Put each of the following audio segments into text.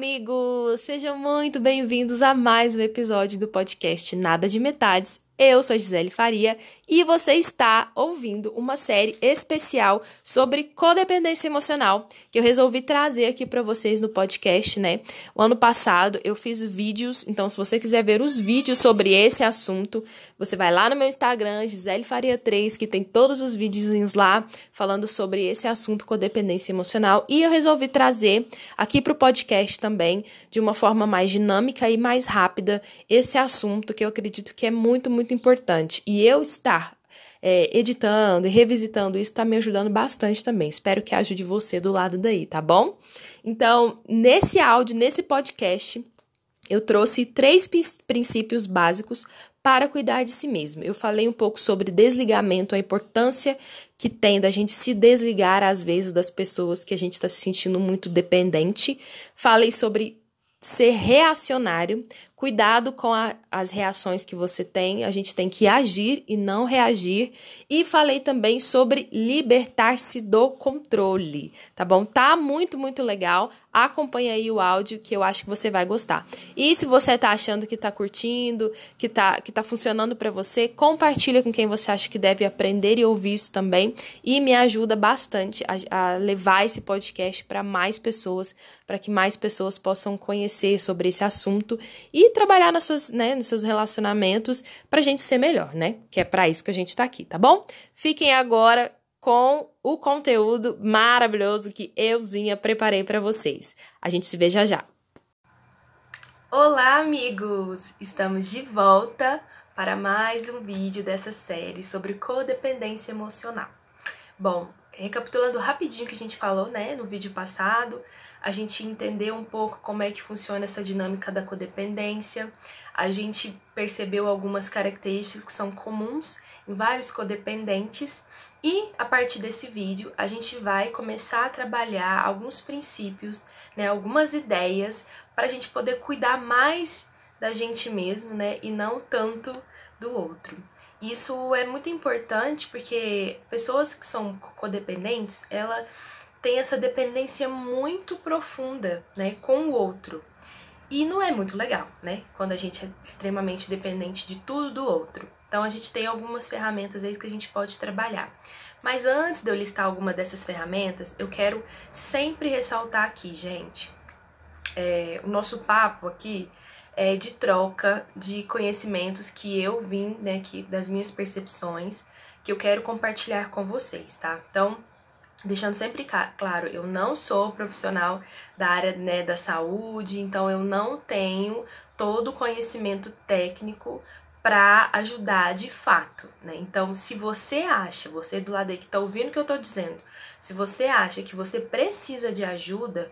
amigos! Sejam muito bem-vindos a mais um episódio do podcast Nada de Metades. Eu sou Gisele Faria e você está ouvindo uma série especial sobre codependência emocional que eu resolvi trazer aqui para vocês no podcast, né? O ano passado eu fiz vídeos, então se você quiser ver os vídeos sobre esse assunto, você vai lá no meu Instagram, Gisele Faria 3, que tem todos os videozinhos lá falando sobre esse assunto codependência emocional e eu resolvi trazer aqui para o podcast também de uma forma mais dinâmica e mais rápida esse assunto que eu acredito que é muito, muito muito importante. E eu estar é, editando e revisitando isso está me ajudando bastante também. Espero que ajude você do lado daí, tá bom? Então, nesse áudio, nesse podcast, eu trouxe três princípios básicos para cuidar de si mesmo. Eu falei um pouco sobre desligamento, a importância que tem da gente se desligar às vezes das pessoas que a gente está se sentindo muito dependente. Falei sobre ser reacionário, Cuidado com a, as reações que você tem, a gente tem que agir e não reagir. E falei também sobre libertar-se do controle, tá bom? Tá muito, muito legal. Acompanha aí o áudio que eu acho que você vai gostar. E se você tá achando que tá curtindo, que tá, que tá funcionando para você, compartilha com quem você acha que deve aprender e ouvir isso também. E me ajuda bastante a, a levar esse podcast para mais pessoas, para que mais pessoas possam conhecer sobre esse assunto e trabalhar nas suas, né, nos seus relacionamentos pra gente ser melhor, né? Que é para isso que a gente tá aqui, tá bom? Fiquem agora com o conteúdo maravilhoso que euzinha preparei para vocês. A gente se vê já já. Olá, amigos! Estamos de volta para mais um vídeo dessa série sobre codependência emocional. Bom, recapitulando rapidinho o que a gente falou, né, no vídeo passado, a gente entendeu um pouco como é que funciona essa dinâmica da codependência, a gente percebeu algumas características que são comuns em vários codependentes e a partir desse vídeo a gente vai começar a trabalhar alguns princípios, né, algumas ideias para a gente poder cuidar mais da gente mesmo, né, e não tanto do outro. Isso é muito importante porque pessoas que são codependentes, ela tem essa dependência muito profunda, né, com o outro. E não é muito legal, né, quando a gente é extremamente dependente de tudo do outro. Então a gente tem algumas ferramentas aí que a gente pode trabalhar. Mas antes de eu listar alguma dessas ferramentas, eu quero sempre ressaltar aqui, gente, é, o nosso papo aqui é, de troca de conhecimentos que eu vim, né, que, das minhas percepções, que eu quero compartilhar com vocês, tá? Então, deixando sempre claro, eu não sou profissional da área né, da saúde, então eu não tenho todo o conhecimento técnico para ajudar de fato, né? Então, se você acha, você do lado aí que tá ouvindo o que eu tô dizendo, se você acha que você precisa de ajuda,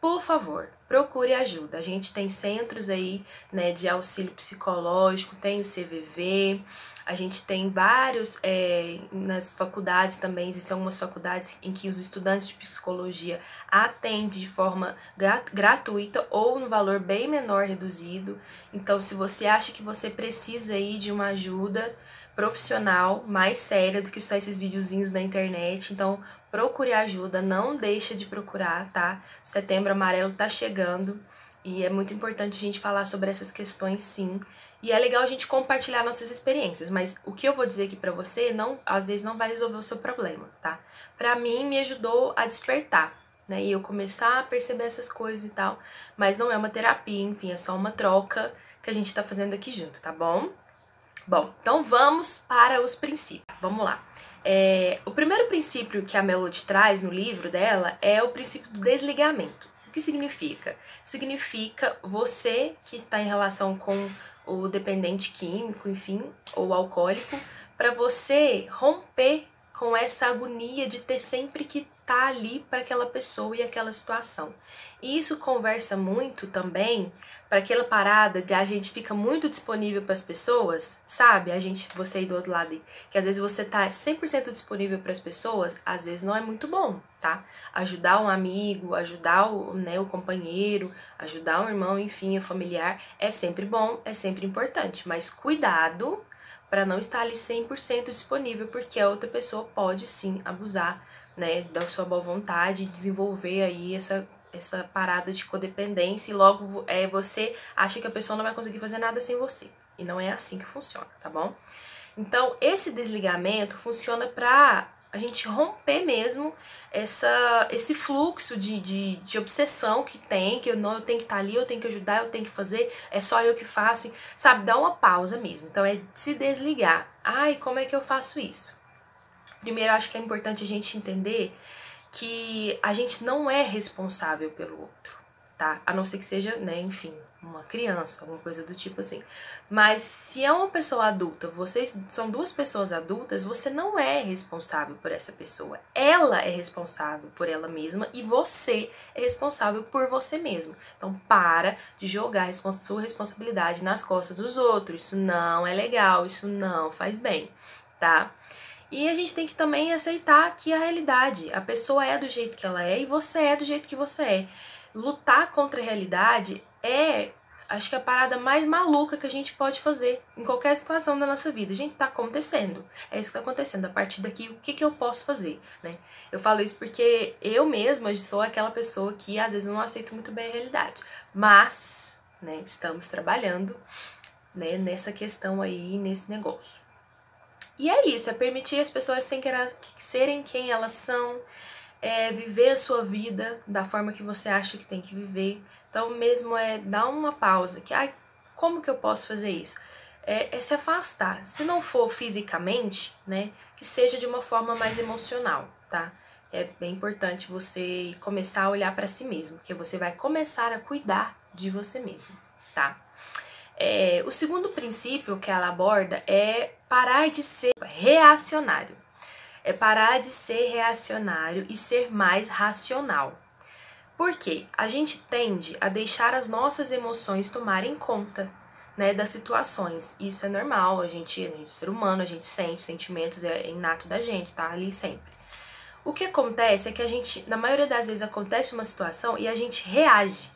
por favor, procure ajuda. A gente tem centros aí, né, de auxílio psicológico, tem o CVV, a gente tem vários é, nas faculdades também, existem algumas faculdades em que os estudantes de psicologia atendem de forma gratuita ou no valor bem menor reduzido. Então, se você acha que você precisa aí de uma ajuda profissional mais séria do que só esses videozinhos da internet, então procure ajuda, não deixa de procurar, tá? Setembro Amarelo tá chegando e é muito importante a gente falar sobre essas questões, sim. E é legal a gente compartilhar nossas experiências, mas o que eu vou dizer aqui para você, não, às vezes não vai resolver o seu problema, tá? Para mim me ajudou a despertar, né? E eu começar a perceber essas coisas e tal, mas não é uma terapia, enfim, é só uma troca que a gente tá fazendo aqui junto, tá bom? Bom, então vamos para os princípios. Vamos lá. É, o primeiro princípio que a Melody traz no livro dela é o princípio do desligamento. O que significa? Significa você que está em relação com o dependente químico, enfim, ou alcoólico, para você romper com essa agonia de ter sempre que tá ali para aquela pessoa e aquela situação. E isso conversa muito também para aquela parada de a gente fica muito disponível para as pessoas, sabe? A gente, você aí do outro lado, que às vezes você tá 100% disponível para as pessoas, às vezes não é muito bom, tá? Ajudar um amigo, ajudar o, né, o companheiro, ajudar um irmão, enfim, o familiar, é sempre bom, é sempre importante, mas cuidado para não estar ali 100% disponível, porque a outra pessoa pode sim abusar né, da sua boa vontade desenvolver aí essa essa parada de codependência e logo é, você acha que a pessoa não vai conseguir fazer nada sem você. E não é assim que funciona, tá bom? Então, esse desligamento funciona para a gente romper mesmo essa, esse fluxo de, de, de obsessão que tem, que eu não eu tenho que estar tá ali, eu tenho que ajudar, eu tenho que fazer, é só eu que faço, sabe? Dá uma pausa mesmo. Então é se desligar. Ai, como é que eu faço isso? Primeiro, acho que é importante a gente entender que a gente não é responsável pelo outro, tá? A não ser que seja, né, enfim, uma criança, alguma coisa do tipo assim. Mas se é uma pessoa adulta, vocês são duas pessoas adultas, você não é responsável por essa pessoa. Ela é responsável por ela mesma e você é responsável por você mesmo. Então para de jogar a sua responsabilidade nas costas dos outros. Isso não é legal, isso não faz bem, tá? E a gente tem que também aceitar que a realidade, a pessoa é do jeito que ela é e você é do jeito que você é. Lutar contra a realidade é, acho que a parada mais maluca que a gente pode fazer em qualquer situação da nossa vida. Gente, tá acontecendo. É isso que tá acontecendo. A partir daqui, o que, que eu posso fazer, né? Eu falo isso porque eu mesma sou aquela pessoa que às vezes não aceito muito bem a realidade. Mas, né, estamos trabalhando né, nessa questão aí, nesse negócio. E é isso, é permitir as pessoas serem quem elas são, é viver a sua vida da forma que você acha que tem que viver. Então, mesmo é dar uma pausa, que, ai, como que eu posso fazer isso? É, é se afastar. Se não for fisicamente, né, que seja de uma forma mais emocional, tá? É bem importante você começar a olhar para si mesmo, porque você vai começar a cuidar de você mesmo, tá? É, o segundo princípio que ela aborda é parar de ser reacionário. É parar de ser reacionário e ser mais racional. Por quê? A gente tende a deixar as nossas emoções tomarem conta né, das situações. Isso é normal, a gente, a gente é ser humano, a gente sente sentimentos, é inato da gente, tá ali sempre. O que acontece é que a gente, na maioria das vezes, acontece uma situação e a gente reage,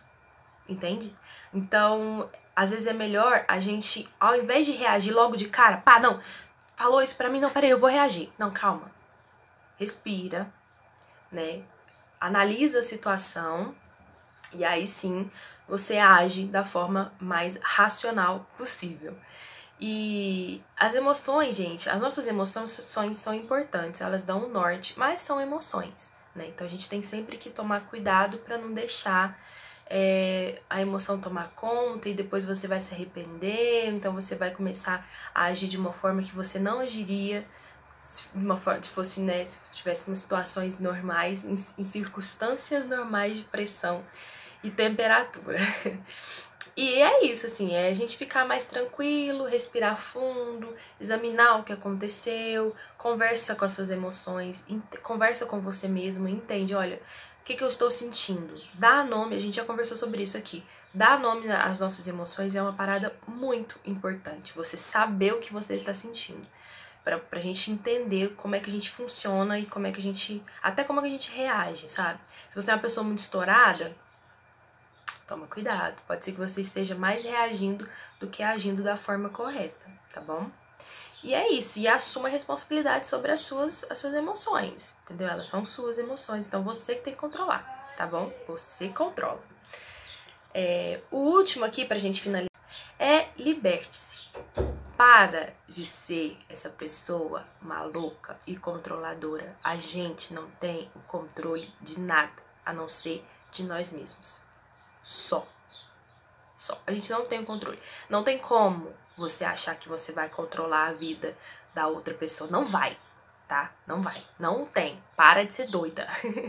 entende? Então, às vezes é melhor a gente, ao invés de reagir logo de cara, pá, não, falou isso pra mim, não, peraí, eu vou reagir. Não, calma. Respira, né? Analisa a situação e aí sim você age da forma mais racional possível. E as emoções, gente, as nossas emoções são importantes, elas dão um norte, mas são emoções, né? Então a gente tem sempre que tomar cuidado para não deixar é, a emoção tomar conta e depois você vai se arrepender, então você vai começar a agir de uma forma que você não agiria se uma forma, se fosse, né, se tivesse em situações normais, em, em circunstâncias normais de pressão e temperatura. E é isso, assim, é a gente ficar mais tranquilo, respirar fundo, examinar o que aconteceu, conversa com as suas emoções, conversa com você mesmo, entende, olha, o que, que eu estou sentindo? Dar nome, a gente já conversou sobre isso aqui. Dar nome às nossas emoções é uma parada muito importante. Você saber o que você está sentindo. Pra, pra gente entender como é que a gente funciona e como é que a gente. Até como é que a gente reage, sabe? Se você é uma pessoa muito estourada, toma cuidado. Pode ser que você esteja mais reagindo do que agindo da forma correta, tá bom? E é isso, e assuma a responsabilidade sobre as suas, as suas emoções, entendeu? Elas são suas emoções, então você que tem que controlar, tá bom? Você controla. É, o último aqui pra gente finalizar é liberte-se. Para de ser essa pessoa maluca e controladora. A gente não tem o controle de nada a não ser de nós mesmos. Só. Só. A gente não tem o controle. Não tem como você achar que você vai controlar a vida da outra pessoa. Não vai, tá? Não vai. Não tem. Para de ser doida.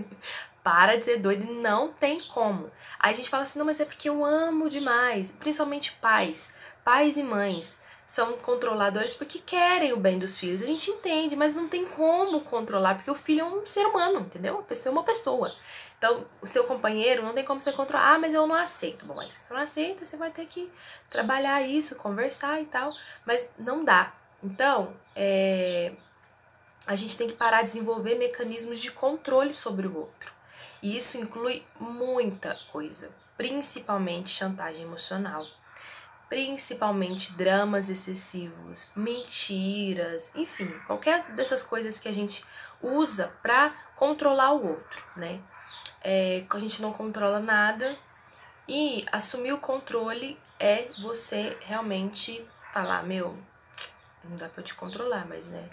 Para de ser doida e não tem como. Aí a gente fala assim, não, mas é porque eu amo demais. Principalmente pais. Pais e mães são controladores porque querem o bem dos filhos. A gente entende, mas não tem como controlar, porque o filho é um ser humano, entendeu? A pessoa é uma pessoa. Então, o seu companheiro não tem como você controlar, ah, mas eu não aceito. Bom, mas se você não aceita, você vai ter que trabalhar isso, conversar e tal, mas não dá. Então, é, a gente tem que parar de desenvolver mecanismos de controle sobre o outro. E isso inclui muita coisa, principalmente chantagem emocional, principalmente dramas excessivos, mentiras, enfim, qualquer dessas coisas que a gente usa para controlar o outro, né? é, a gente não controla nada. E assumir o controle é você realmente falar, meu, não dá pra te controlar, mas né.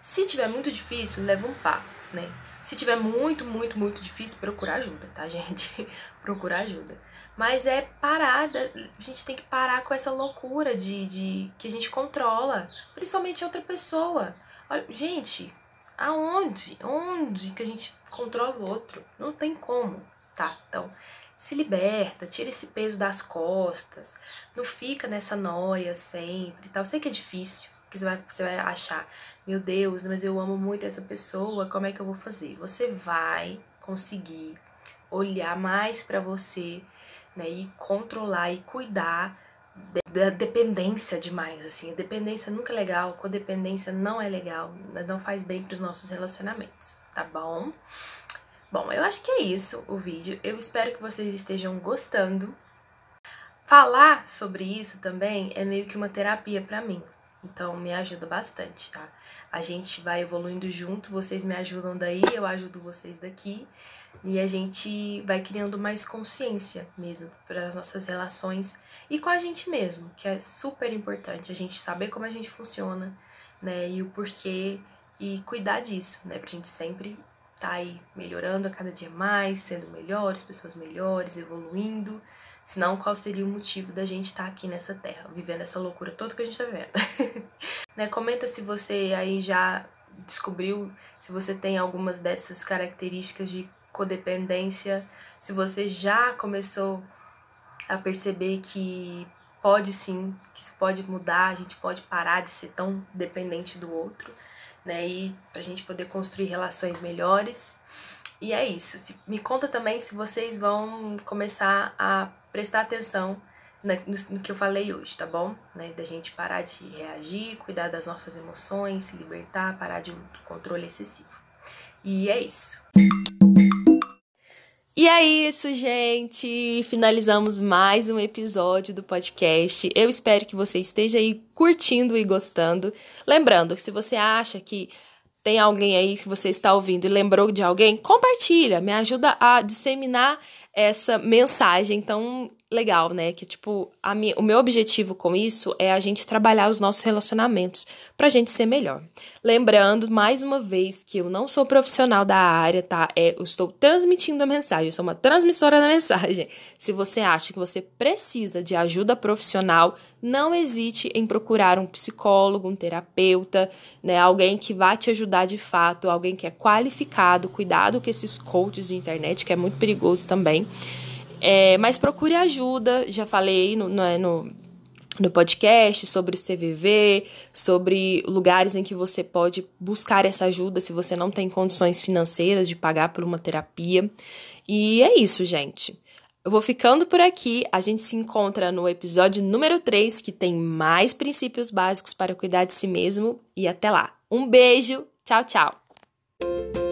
Se tiver muito difícil, leva um papo, né? Se tiver muito, muito, muito difícil, procurar ajuda, tá, gente? procurar ajuda. Mas é parada, a gente tem que parar com essa loucura de, de que a gente controla, principalmente outra pessoa. Olha, gente, aonde? Onde que a gente controla o outro? Não tem como, tá? Então, se liberta, tira esse peso das costas, não fica nessa noia sempre, tá? Eu sei que é difícil, que você vai, você vai achar, meu Deus, mas eu amo muito essa pessoa, como é que eu vou fazer? Você vai conseguir olhar mais para você, né, e controlar e cuidar da dependência demais, assim. A dependência nunca é legal, codependência não é legal, não faz bem para os nossos relacionamentos, tá bom? Bom, eu acho que é isso o vídeo. Eu espero que vocês estejam gostando. Falar sobre isso também é meio que uma terapia para mim. Então me ajuda bastante, tá? A gente vai evoluindo junto, vocês me ajudam daí, eu ajudo vocês daqui. E a gente vai criando mais consciência mesmo para as nossas relações e com a gente mesmo, que é super importante a gente saber como a gente funciona, né? E o porquê e cuidar disso, né? Pra gente sempre tá aí melhorando a cada dia mais, sendo melhores, pessoas melhores, evoluindo. Senão, qual seria o motivo da gente estar tá aqui nessa terra, vivendo essa loucura toda que a gente tá vivendo? né? Comenta se você aí já descobriu, se você tem algumas dessas características de codependência, se você já começou a perceber que pode sim, que isso pode mudar, a gente pode parar de ser tão dependente do outro né? E pra gente poder construir relações melhores. E é isso. Me conta também se vocês vão começar a prestar atenção no, que eu falei hoje, tá bom? Né? Da gente parar de reagir, cuidar das nossas emoções, se libertar, parar de um controle excessivo. E é isso. E é isso, gente. Finalizamos mais um episódio do podcast. Eu espero que você esteja aí curtindo e gostando. Lembrando que se você acha que tem alguém aí que você está ouvindo e lembrou de alguém, compartilha, me ajuda a disseminar essa mensagem tão legal, né? Que, tipo, a minha, o meu objetivo com isso é a gente trabalhar os nossos relacionamentos pra gente ser melhor. Lembrando, mais uma vez, que eu não sou profissional da área, tá? É, eu estou transmitindo a mensagem, eu sou uma transmissora da mensagem. Se você acha que você precisa de ajuda profissional, não hesite em procurar um psicólogo, um terapeuta, né? Alguém que vá te ajudar de fato, alguém que é qualificado. Cuidado com esses coaches de internet, que é muito perigoso também. É, mas procure ajuda, já falei no, no, é, no, no podcast sobre CVV, sobre lugares em que você pode buscar essa ajuda se você não tem condições financeiras de pagar por uma terapia. E é isso, gente. Eu vou ficando por aqui. A gente se encontra no episódio número 3, que tem mais princípios básicos para cuidar de si mesmo. E até lá. Um beijo. Tchau, tchau.